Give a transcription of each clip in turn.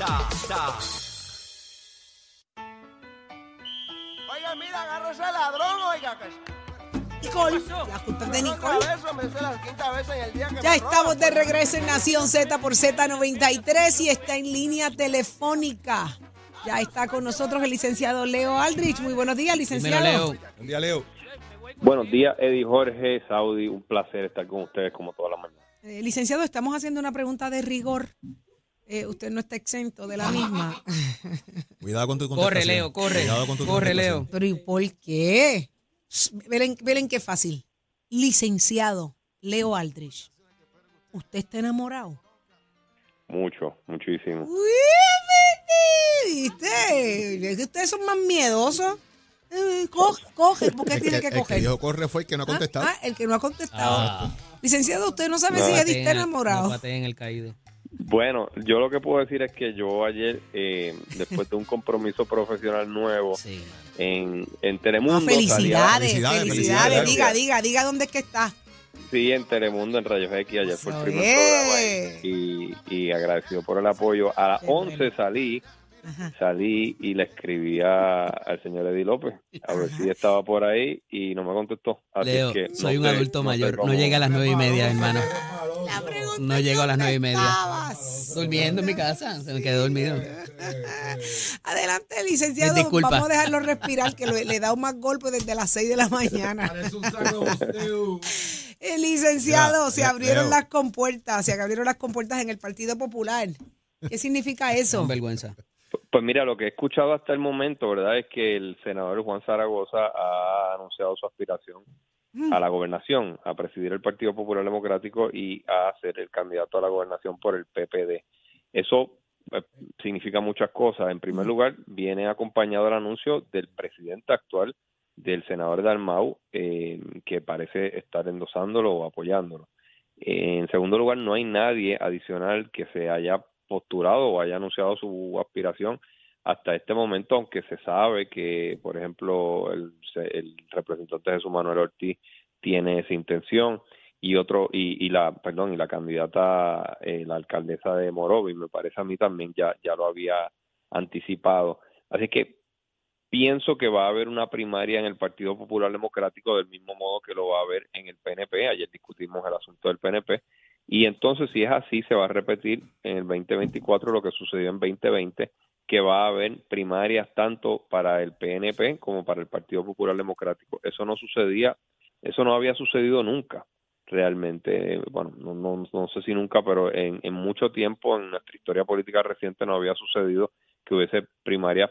Z. Oiga, mira, agarra ese ladrón, oiga. Que... Nicole, las culpas de Nicole. Eso me dice la quinta vez en el día que Ya estamos de regreso en Nación Z por Z93 y está en línea telefónica. Ya está con nosotros el licenciado Leo Aldrich. Muy buenos días, licenciado. Leo. Buen día, Leo. Buenos días, Eddie Jorge, Saudi. Un placer estar con ustedes como toda la mañana. Eh, licenciado, estamos haciendo una pregunta de rigor. Eh, usted no está exento de la misma. Cuidado con tu Corre, contestación. Leo, corre. Cuidado con tu Corre, contestación. Leo. Pero ¿y por qué? Velen, velen qué fácil. Licenciado Leo Aldrich. ¿Usted está enamorado? Mucho, muchísimo. Uy, ¿viste? Es que ustedes son más miedosos. Eh, coge, coge, ¿por qué El tiene que, que el que coger? dijo corre fue el que no ha contestado. Ah, ah, el que no ha contestado. Ah. Licenciado, usted no sabe No. si Eddie está en enamorado. no pateen el caído. Bueno, yo lo que puedo decir es que yo ayer, eh, después de un compromiso profesional nuevo Sí. en, en Telemundo, felicidades, Felicidades, felicidades. felicidades. Diga, diga, diga dónde es que está. sí, en Telemundo, en Rayos X, ayer fue el primer programa y, y agradecido por el apoyo. A las Qué 11 bueno. salí, Ajá. salí y le escribí a- al señor Eddie López a ver si estaba por ahí y no me contestó. Así Leo, es que no soy un adulto no mayor. No llegué a las nueve y media, hermano. La pregunta No llego a las nueve y media. estabas. Durmiendo en mi casa. Se me quedé dormido. Adelante, licenciado. Disculpa. Vamos a dejarlo respirar, que lo- le he dado más golpes desde las 6 de la mañana. El licenciado, Mira, se abrieron Leo. las compuertas, se abrieron las compuertas en el Partido Popular. ¿Qué significa eso? Con vergüenza. Pues mira, lo que he escuchado hasta el momento, ¿verdad? Es que el senador Juan Zaragoza ha anunciado su aspiración Mm. a la gobernación, a presidir el Partido Popular Democrático y a ser el candidato a la gobernación por el PPD. Eso eh, significa muchas cosas. En primer lugar, viene acompañado el anuncio del presidente actual, del senador Dalmau, eh, que parece estar endosándolo o apoyándolo. En segundo lugar, no hay nadie adicional que se haya postulado o haya anunciado su aspiración hasta este momento, aunque se sabe que, por ejemplo, el, el representante Jesús Manuel Ortiz tiene esa intención y otro y, y la perdón y la candidata eh, la alcaldesa de Morovis me parece a mí también ya ya lo había anticipado. Así que pienso que va a haber una primaria en el Partido Popular Democrático del mismo modo que lo va a haber en el PNP ayer discutimos el asunto del PNP y entonces si es así se va a repetir en el 2024 lo que sucedió en 2020 que va a haber primarias tanto para el PNP como para el Partido Popular Democrático eso no sucedía eso no había sucedido nunca realmente, bueno, no, no, no sé si nunca, pero en, en mucho tiempo en nuestra historia política reciente no había sucedido que hubiese primarias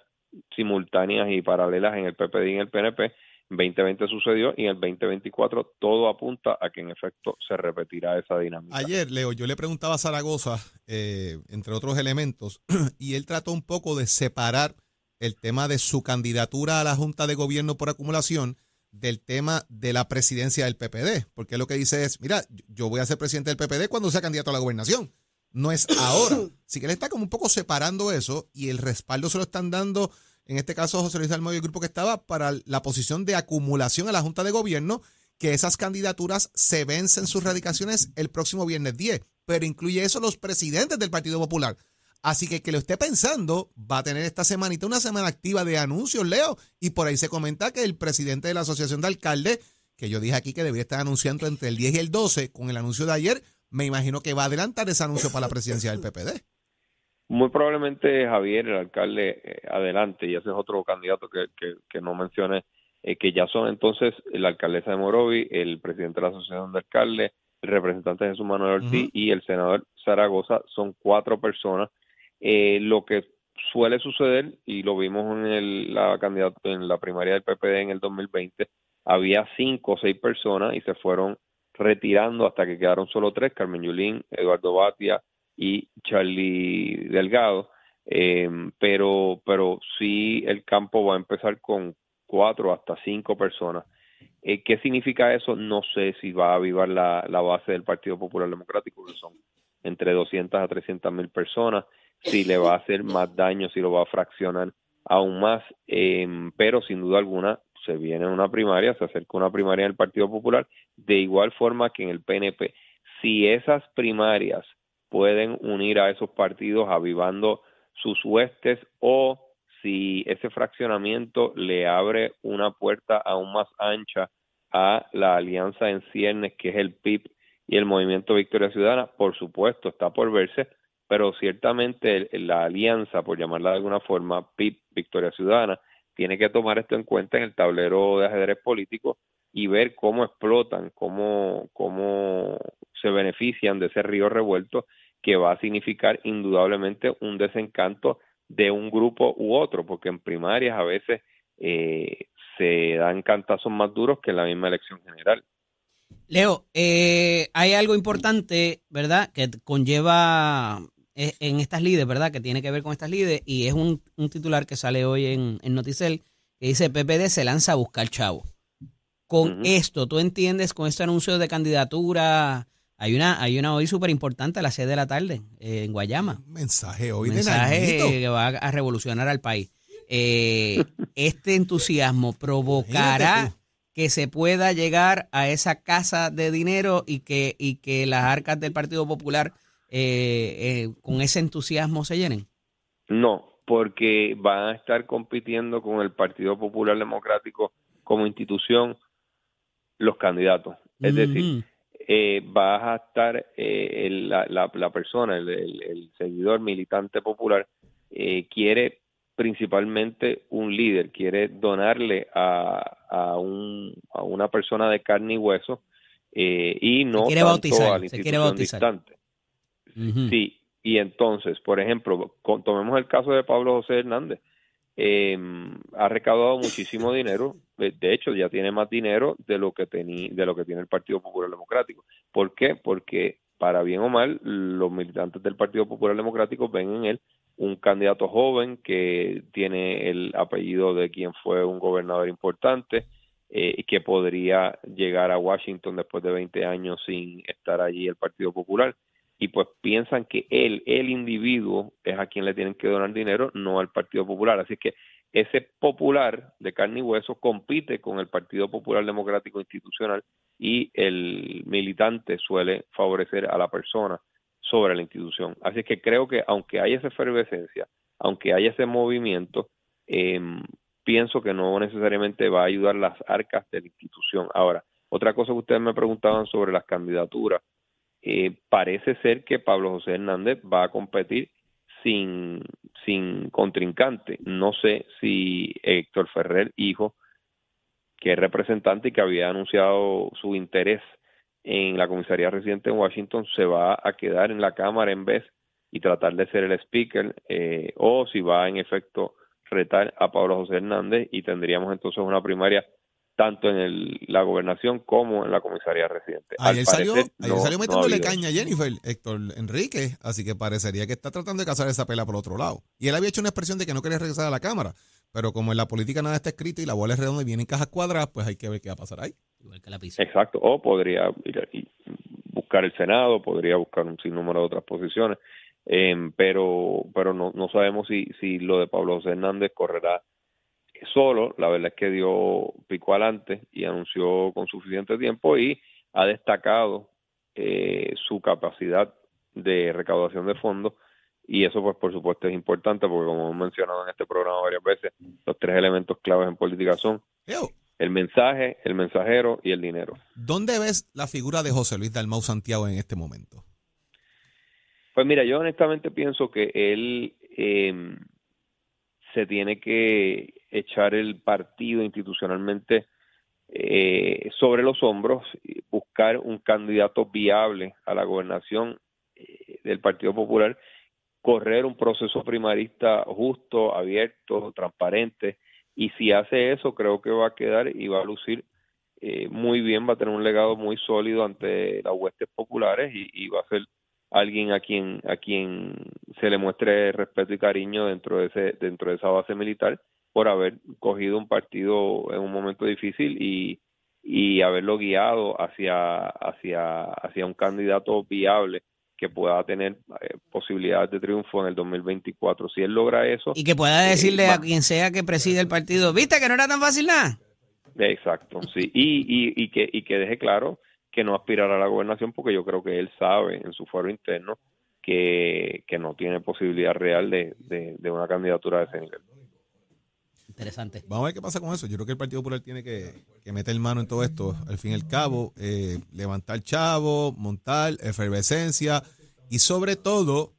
simultáneas y paralelas en el PPD y en el PNP. En 2020 sucedió y en el 2024 todo apunta a que en efecto se repetirá esa dinámica. Ayer, Leo, yo le preguntaba a Zaragoza, eh, entre otros elementos, y él trató un poco de separar el tema de su candidatura a la Junta de Gobierno por acumulación del tema de la presidencia del PPD, porque lo que dice es, mira, yo voy a ser presidente del PPD cuando sea candidato a la gobernación, no es ahora. Así que él está como un poco separando eso y el respaldo se lo están dando, en este caso José Luis Dalmau y el grupo que estaba, para la posición de acumulación a la Junta de Gobierno, que esas candidaturas se vencen sus radicaciones el próximo viernes 10, pero incluye eso los presidentes del Partido Popular. Así que que lo esté pensando, va a tener esta semanita una semana activa de anuncios, Leo, y por ahí se comenta que el presidente de la Asociación de Alcaldes, que yo dije aquí que debería estar anunciando entre el 10 y el 12 con el anuncio de ayer, me imagino que va a adelantar ese anuncio para la presidencia del PPD. Muy probablemente Javier, el alcalde, eh, adelante, y ese es otro candidato que, que, que no mencioné, eh, que ya son entonces la alcaldesa de Morovi, el presidente de la Asociación de Alcaldes, el representante Jesús Manuel Ortiz y el senador Zaragoza, son cuatro personas. Eh, lo que suele suceder, y lo vimos en el, la candidato, en la primaria del PPD en el 2020, había cinco o seis personas y se fueron retirando hasta que quedaron solo tres, Carmen Yulín, Eduardo Batia y Charlie Delgado, eh, pero, pero sí el campo va a empezar con cuatro hasta cinco personas. Eh, ¿Qué significa eso? No sé si va a avivar la, la base del Partido Popular Democrático, que son entre 200 a 300 mil personas, si le va a hacer más daño, si lo va a fraccionar aún más, eh, pero sin duda alguna se viene una primaria, se acerca una primaria en el Partido Popular, de igual forma que en el PNP. Si esas primarias pueden unir a esos partidos avivando sus huestes o si ese fraccionamiento le abre una puerta aún más ancha a la alianza en ciernes que es el PIB y el Movimiento Victoria Ciudadana, por supuesto, está por verse, pero ciertamente la alianza, por llamarla de alguna forma, PIB Victoria Ciudadana, tiene que tomar esto en cuenta en el tablero de ajedrez político y ver cómo explotan, cómo, cómo se benefician de ese río revuelto que va a significar indudablemente un desencanto de un grupo u otro, porque en primarias a veces eh, se dan cantazos más duros que en la misma elección general. Leo, eh, hay algo importante, ¿verdad?, que conlleva eh, en estas líderes, ¿verdad?, que tiene que ver con estas líderes, y es un, titular que sale hoy en, en, Noticel, que dice PPD se lanza a buscar chavo. Con esto, ¿tú entiendes con este anuncio de candidatura? Hay una, hay una hoy súper importante a las 6 de la tarde eh, en Guayama. Un mensaje hoy mensaje que va a revolucionar al país. este entusiasmo provocará que se pueda llegar a esa casa de dinero y que, y que las arcas del Partido Popular eh, eh, con ese entusiasmo se llenen? No, porque van a estar compitiendo con el Partido Popular Democrático como institución los candidatos. Es decir, eh, vas a estar la, la, persona, el, el, seguidor militante popular, quiere principalmente un líder, quiere donarle a, a, un, a una persona de carne y hueso eh, y no quiere tanto bautizar, a la institución distante. Sí, y entonces, por ejemplo, tomemos el caso de Pablo José Hernández. Eh, ha recaudado muchísimo dinero, de hecho ya tiene más dinero de lo que tenía, de lo que tiene el Partido Popular Democrático. ¿Por qué? Porque para bien o mal, los militantes del Partido Popular Democrático ven en él un candidato joven que tiene el apellido de quien fue un gobernador importante eh, que podría llegar a Washington después de 20 años sin estar allí el Partido Popular y pues piensan que él, el individuo, es a quien le tienen que donar dinero, no al Partido Popular. Así que ese popular de carne y hueso compite con el Partido Popular Democrático Institucional y el militante suele favorecer a la persona sobre la institución. Así que creo que aunque haya esa efervescencia, aunque haya ese movimiento, em, pienso que no necesariamente va a ayudar las arcas de la institución. Ahora, otra cosa que ustedes me preguntaban sobre las candidaturas, eh, parece ser que Pablo José Hernández va a competir sin, sin contrincante. No sé si Héctor Ferrer, hijo, que es representante y que había anunciado su interés en la comisaría residente en Washington se va a quedar en la Cámara en vez y tratar de ser el speaker eh, o si va en efecto retar a Pablo José Hernández y tendríamos entonces una primaria tanto en el, la gobernación como en la comisaría residente. Ayer salió, salió metiéndole caña a Jennifer, Héctor Enrique, así que parecería que está tratando de cazar esa pela por otro lado. Y él había hecho una expresión de que no quería regresar a la Cámara, pero como en la política nada está escrito y la bola es redonda y viene en cajas cuadradas, pues hay que ver qué va a pasar ahí. Exacto, o podría ir, buscar el Senado, podría buscar un sinnúmero de otras posiciones, em, pero pero no, no sabemos si, si lo de Pablo José Hernández correrá solo, la verdad es que dio pico adelante y anunció con suficiente tiempo y ha destacado eh, su capacidad de recaudación de fondos y eso pues por supuesto es importante porque como hemos mencionado en este programa varias veces, los tres elementos claves en política son el mensaje, el mensajero y el dinero. ¿Dónde ves la figura de José Luis Dalmau Santiago en este momento? Pues mira, yo honestamente pienso que él eh, se tiene que echar el partido institucionalmente eh, sobre los hombros, y buscar un candidato viable a la gobernación eh, del Partido Popular, correr un proceso primarista justo, abierto, transparente, y si hace eso, creo que va a quedar y va a lucir eh, muy bien, va a tener un legado muy sólido ante las huestes populares y, va a ser alguien a quien a quien se le muestre respeto y cariño dentro de ese dentro de esa base militar por haber cogido un partido en un momento difícil y, y haberlo guiado hacia hacia hacia un candidato viable que pueda tener eh, posibilidades de triunfo en el 2024. Si él logra eso... Y que pueda eh, decirle a quien sea que preside el partido, viste que no era tan fácil nada. Exacto, sí. Y, y, y, que, y que deje claro que no aspirará a la gobernación porque yo creo que él sabe en su foro interno que, que no tiene posibilidad real de, de, de una candidatura de ese nivel. Interesante. Vamos a ver qué pasa con eso. Yo creo que el Partido Popular tiene que, que meter mano en todo esto. Al fin y al cabo, eh, levantar chavo, montar efervescencia y sobre todo,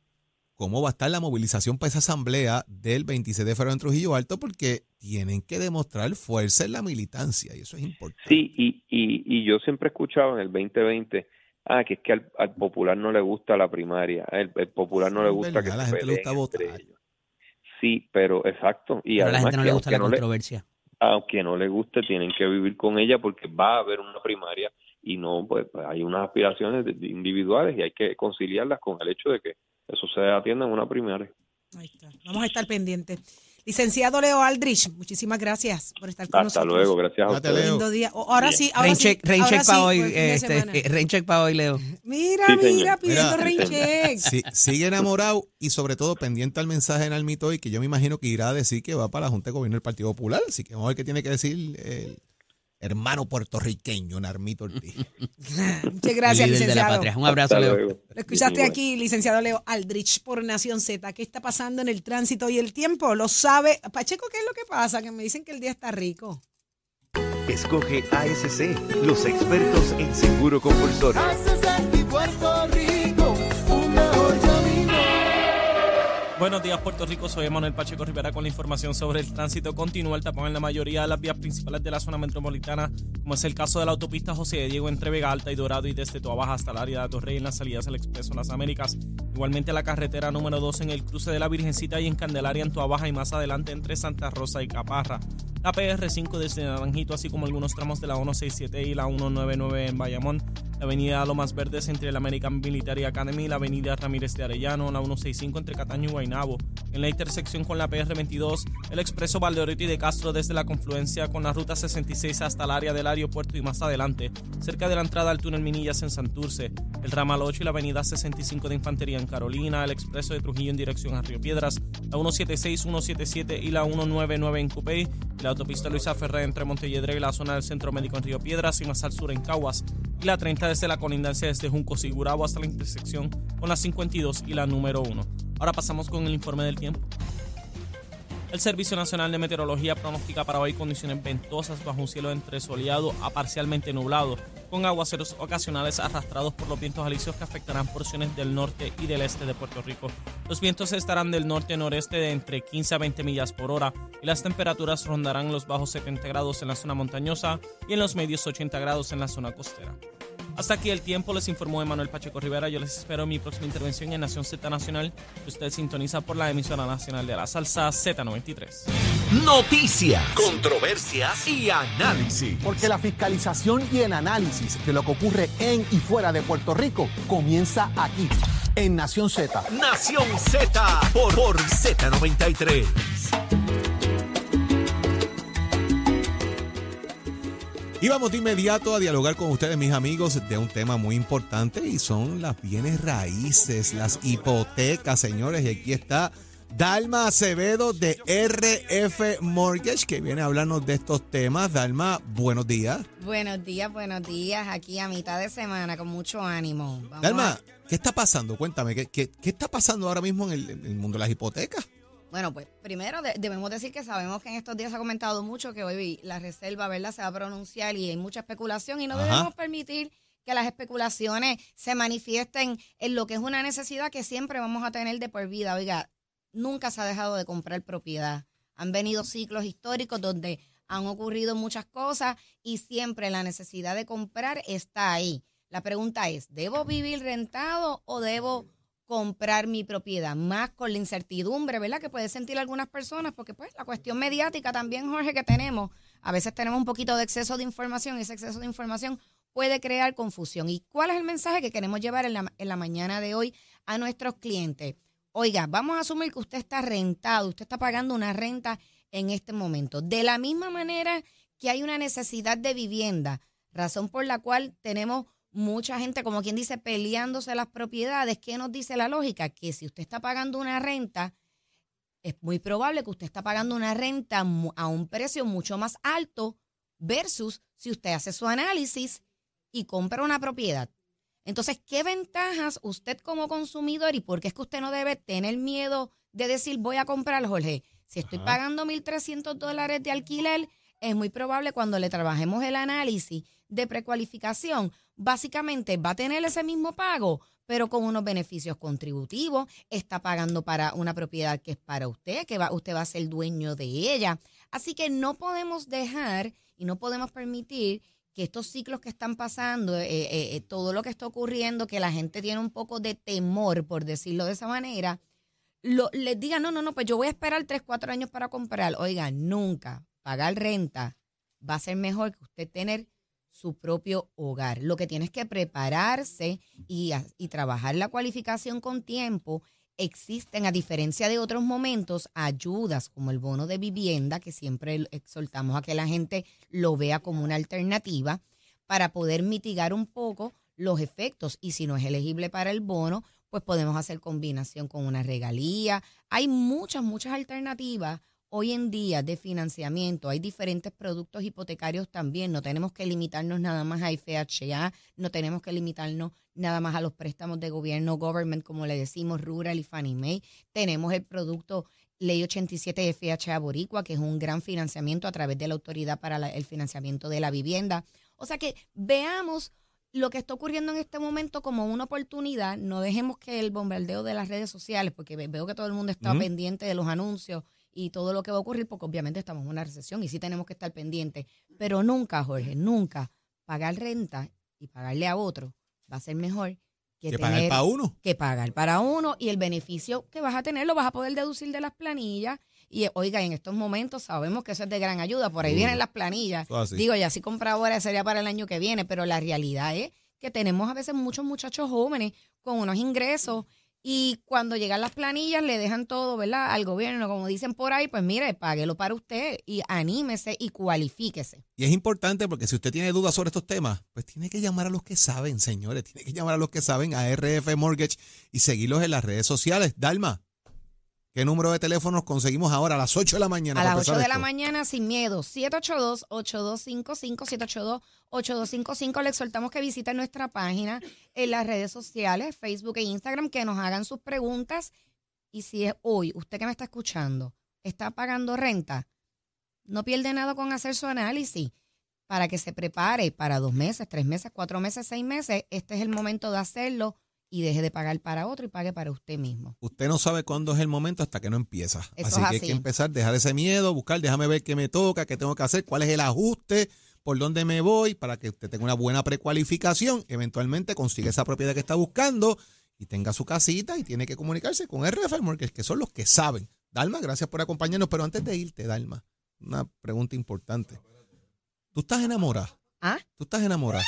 cómo va a estar la movilización para esa asamblea del 26 de febrero en Trujillo Alto, porque tienen que demostrar fuerza en la militancia y eso es importante. Sí, y, y, y yo siempre he escuchado en el 2020, ah, que es que al, al popular no le gusta la primaria, el, el popular no le gusta verdad, que la se gente le gusta peleen entre votar. ellos. Sí, pero exacto. Y Pero a la además gente no que le gusta aunque la no le- controversia. aunque no le guste, tienen que vivir con ella porque va a haber una primaria y no, pues, pues, hay unas aspiraciones de- de individuales y hay que conciliarlas con el hecho de que eso se atienda en una primaria. Ahí está. Vamos a estar pendientes. Licenciado Leo Aldrich, muchísimas gracias por estar con Hasta nosotros. luego, gracias a ustedes. Lindo día. Ahora sí, ahora Rain sí. check, rain ahora check para sí, hoy, este, semana. rain check para hoy, Leo. Mira, Sí, mira, pidiendo Mira, rain check. Sí, sigue enamorado y sobre todo pendiente al mensaje en Almito hoy, que yo me imagino que irá a decir que va para la Junta de Gobierno del Partido Popular. Así que vamos a ver qué tiene que decir el hermano puertorriqueño, Narmito Ortiz. Muchas gracias, líder de la licenciado. patria. Un abrazo, Hasta Leo. luego. Lo escuchaste aquí, licenciado Leo Aldrich, por Nación Z. ¿Qué está pasando en el tránsito y el tiempo? Lo sabe. Pacheco, ¿qué es lo que pasa? Que me dicen que el día está rico. Escoge ASC, los expertos en seguro compulsorio. Buenos días, Puerto Rico. Soy Manuel Pacheco Rivera con la información sobre el tránsito. Continúa el tapón en la mayoría de las vías principales de la zona metropolitana, como es el caso de la autopista José de Diego entre Vega Alta y Dorado y desde Toabaja hasta el área de Torrey en las salidas del Expreso Las Américas. Igualmente la carretera número 2 en el cruce de la Virgencita y en Candelaria en Toabaja y más adelante entre Santa Rosa y Caparra. La PR5 desde Naranjito, así como algunos tramos de la 167 y la 199 en Bayamón. La avenida Lomas Verdes entre la American Military Academy, la avenida Ramírez de Arellano, la 165 entre Cataño y Guaynabo. En la intersección con la PR22, el expreso Valdeorito y de Castro desde la confluencia con la ruta 66 hasta el área del aeropuerto y más adelante, cerca de la entrada al túnel Minillas en Santurce, el ramal 8 y la avenida 65 de Infantería en Carolina, el expreso de Trujillo en dirección a Río Piedras, la 176, 177 y la 199 en Cupey, la autopista Luisa Ferré entre Montelledre y la zona del Centro Médico en Río Piedras y más al sur en Caguas, y la 30 desde la colindancia desde Juncos y Gurabo hasta la intersección con la 52 y la número 1. Ahora pasamos con el informe del tiempo. El Servicio Nacional de Meteorología pronostica para hoy condiciones ventosas bajo un cielo entre soleado a parcialmente nublado, con aguaceros ocasionales arrastrados por los vientos alisios que afectarán porciones del norte y del este de Puerto Rico. Los vientos estarán del norte-noreste de entre 15 a 20 millas por hora y las temperaturas rondarán los bajos 70 grados en la zona montañosa y en los medios 80 grados en la zona costera. Hasta aquí el tiempo, les informó Emanuel Pacheco Rivera. Yo les espero en mi próxima intervención en Nación Z Nacional, que usted sintoniza por la emisora nacional de la salsa Z93. Noticias, controversias y análisis. Porque la fiscalización y el análisis de lo que ocurre en y fuera de Puerto Rico comienza aquí, en Nación Z. Nación Z por, por Z93. Y vamos de inmediato a dialogar con ustedes, mis amigos, de un tema muy importante y son las bienes raíces, las hipotecas, señores. Y aquí está Dalma Acevedo de RF Mortgage, que viene a hablarnos de estos temas. Dalma, buenos días. Buenos días, buenos días. Aquí a mitad de semana con mucho ánimo. Vamos Dalma, a- ¿qué está pasando? Cuéntame, ¿qué, qué, qué está pasando ahora mismo en el, en el mundo de las hipotecas? Bueno, pues primero de- debemos decir que sabemos que en estos días se ha comentado mucho que hoy la reserva, ¿verdad? Se va a pronunciar y hay mucha especulación y no Ajá. debemos permitir que las especulaciones se manifiesten en lo que es una necesidad que siempre vamos a tener de por vida. Oiga, nunca se ha dejado de comprar propiedad. Han venido ciclos históricos donde han ocurrido muchas cosas y siempre la necesidad de comprar está ahí. La pregunta es, ¿debo vivir rentado o debo comprar mi propiedad? Más con la incertidumbre, ¿verdad? Que puede sentir algunas personas, porque pues la cuestión mediática también, Jorge, que tenemos, a veces tenemos un poquito de exceso de información y ese exceso de información puede crear confusión. ¿Y cuál es el mensaje que queremos llevar en la, en la mañana de hoy a nuestros clientes? Oiga, vamos a asumir que usted está rentado, usted está pagando una renta en este momento. De la misma manera que hay una necesidad de vivienda, razón por la cual tenemos mucha gente, como quien dice, peleándose las propiedades. ¿Qué nos dice la lógica? Que si usted está pagando una renta, es muy probable que usted está pagando una renta a un precio mucho más alto versus si usted hace su análisis y compra una propiedad. Entonces, ¿qué ventajas usted como consumidor y por qué es que usted no debe tener miedo de decir voy a comprar, Jorge? Si estoy pagando 1.300 dólares de alquiler, es muy probable cuando le trabajemos el análisis de precualificación, básicamente va a tener ese mismo pago, pero con unos beneficios contributivos, está pagando para una propiedad que es para usted, que va, usted va a ser dueño de ella. Así que no podemos dejar y no podemos permitir que estos ciclos que están pasando, eh, eh, eh, todo lo que está ocurriendo, que la gente tiene un poco de temor, por decirlo de esa manera, les diga, no, no, no, pues yo voy a esperar tres, cuatro años para comprar. Oiga, nunca pagar renta va a ser mejor que usted tener su propio hogar. Lo que tienes que prepararse y, y trabajar la cualificación con tiempo. Existen, a diferencia de otros momentos, ayudas como el bono de vivienda, que siempre exhortamos a que la gente lo vea como una alternativa para poder mitigar un poco los efectos. Y si no es elegible para el bono, pues podemos hacer combinación con una regalía. Hay muchas, muchas alternativas hoy en día de financiamiento. Hay diferentes productos hipotecarios también. No tenemos que limitarnos nada más a FHA, no tenemos que limitarnos nada más a los préstamos de gobierno, government, como le decimos, rural y Fannie Mae. Tenemos el producto Ley 87 FHA Boricua, que es un gran financiamiento a través de la Autoridad para la- el Financiamiento de la Vivienda. O sea que veamos lo que está ocurriendo en este momento como una oportunidad. No dejemos que el bombardeo de las redes sociales, porque ve- veo que todo el mundo está pendiente de los anuncios y todo lo que va a ocurrir, porque obviamente estamos en una recesión y sí tenemos que estar pendientes. Pero nunca, Jorge, nunca pagar renta y pagarle a otro va a ser mejor que, Que pagar para uno. que pagar para uno y el beneficio que vas a tener lo vas a poder deducir de las planillas. Y oiga, en estos momentos sabemos que eso es de gran ayuda. Por ahí Uy. vienen las planillas. Digo, ya si compra ahora sería para el año que viene, pero la realidad es que tenemos a veces muchos muchachos jóvenes con unos ingresos y cuando llegan las planillas le dejan todo, ¿verdad? Al gobierno, como dicen por ahí, pues mire, páguelo para usted y anímese y cualifíquese. Y es importante porque si usted tiene dudas sobre estos temas, pues tiene que llamar a los que saben, señores. Tiene que llamar a los que saben, a RF Mortgage y seguirlos en las redes sociales. Dalma, ¿qué número de teléfonos conseguimos ahora a las 8 de la mañana? A las 8 empezar de la mañana, sin miedo, 782-8255, 782-8255. Le exhortamos que visiten nuestra página en las redes sociales, Facebook e Instagram, que nos hagan sus preguntas. Y si es hoy, usted que me está escuchando, está pagando renta, no pierde nada con hacer su análisis para que se prepare para dos meses, tres meses, cuatro meses, seis meses. Este es el momento de hacerlo y deje de pagar para otro y pague para usted mismo. Usted no sabe cuándo es el momento hasta que no empieza. Eso así es que hay que empezar, dejar ese miedo, buscar, déjame ver qué me toca, qué tengo que hacer, cuál es el ajuste, por dónde me voy, para que usted tenga una buena precualificación. Eventualmente consiga esa propiedad que está buscando y tenga su casita y tiene que comunicarse con RF Mortgage, que son los que saben. Dalma, gracias por acompañarnos. Pero antes de irte, Dalma, una pregunta importante. ¿Tú estás enamorada? ¿Ah? ¿Tú estás enamorada?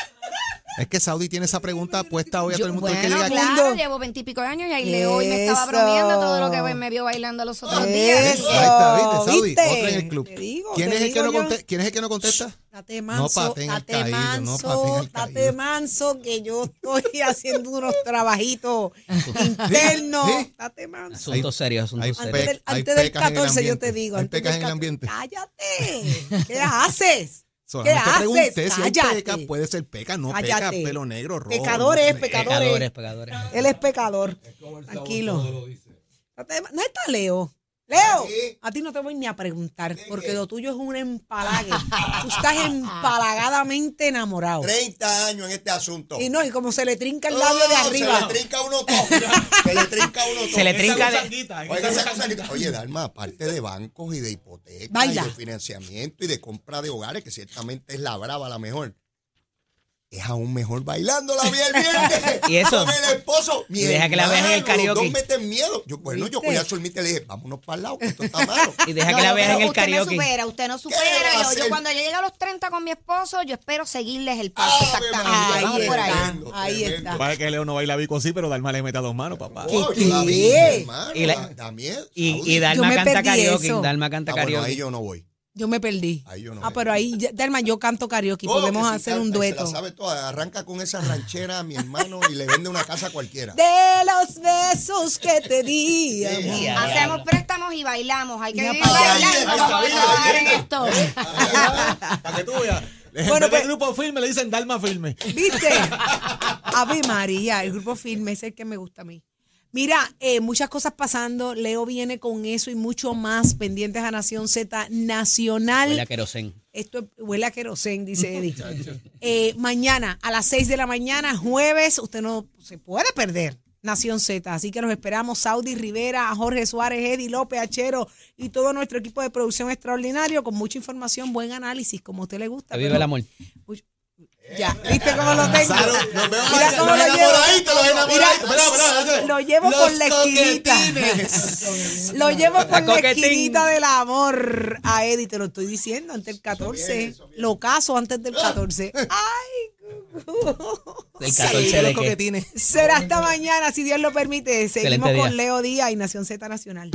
Es que Saudi tiene esa pregunta puesta hoy a Yo- todo el mundo que bueno, llega aquí. claro, llevo veintipico años y ahí leo y me estaba bromeando todo lo que me vio bailando los otros días. Ahí está, ¿viste, Saudi? ¿viste? Otro en el club. Te digo, ¿Quién, te es el que no ¿Quién es el que no contesta? Date manso, No date caído, no manso, al date caído. manso, que yo estoy haciendo unos trabajitos internos. Sí. Date manso. Asuntos serios, asuntos hay serios. Antes del, Hay antes del pecas en el 14 yo te digo. Hay antes pecas del en el 14. ambiente. Cállate. ¿Qué haces? Solamente haces? pregunté si hay Cállate. peca, puede ser peca, no Cállate. peca, pelo negro, rojo. Pecadores, no sé. pecadores. Pecadores, pecadores. Él es pecador. Tranquilo. No está Leo. Leo, a ti no te voy ni a preguntar, porque lo tuyo es un empalague. Tú estás empalagadamente enamorado. 30 años en este asunto. Y no, y como se le trinca el labio de arriba. Se le trinca uno todo. se le trinca uno todo. Se le trinca de- Oiga, esa Oye, Dalma, aparte de bancos y de hipotecas Vaya. y de financiamiento y de compra de hogares, que ciertamente es la brava la mejor, es aún mejor bailando la vida el viernes. Y eso. Con el esposo. Mi Y deja que la veas en el hermano, los karaoke. dos meten miedo. Yo, bueno, yo ¿Viste? cogí a Zulmita y le dije, vámonos para el lado, que esto está malo. Y deja No, que la veas en el usted karaoke. no supera, usted no supera. ¿Qué va a Yo, yo cuando yo llegue a los 30 con mi esposo, yo espero seguirles el paso Ave exactamente. Ahí por ahí. está, Tremendo, ahí tremendo. está. Para que Leo no baila bico así, pero Dalma le mete a dos manos, papá. Oh, ¿Qué? yo la hermano, Y la- da miedo, Y, y Yo Dalma canta karaoke. Dalma canta Ah, karaoke. ahí yo no voy. Yo me perdí. Ahí yo no ah, pero ahí, Delma, yo canto karaoke. Oh, Podemos sí hacer canta, un y se dueto. la sabe toda. Arranca con esa ranchera a mi hermano y le vende una casa a cualquiera. De los besos que te di. Sí. Hacemos préstamos y bailamos. Hay que vivir bailando. Para que tú veas. En Bueno, de pues- grupo firme le dicen Dalma firme. ¿Viste? Ave María, el grupo firme es el que me gusta a mí. Mira, eh, muchas cosas pasando. Leo viene con eso y mucho más pendientes a Nación Z Nacional. Huele a querosén. Esto huele a querosén, dice Eddie. Eh, mañana a las 6 de la mañana, jueves, usted no se puede perder Nación Z. Así que los esperamos, Saudi Rivera, Jorge Suárez, Eddie López, Achero y todo nuestro equipo de producción extraordinario con mucha información, buen análisis, como a usted le gusta. Que vive el amor. Ya, ¿viste cómo lo tengo? Salud, nos vemos Mira cómo los lo llevo. enamoraditos, los enamoraditos. Mira, espera, Lo llevo por la esquinita. coquetines. Lo llevo por la coquetín. esquinita del amor a Eddie, te lo estoy diciendo, antes del 14. Lo caso antes del 14. Ay, Del 14 de qué? será hasta mañana, si Dios lo permite. Seguimos Excelente con día. Leo Díaz y Nación Z Nacional.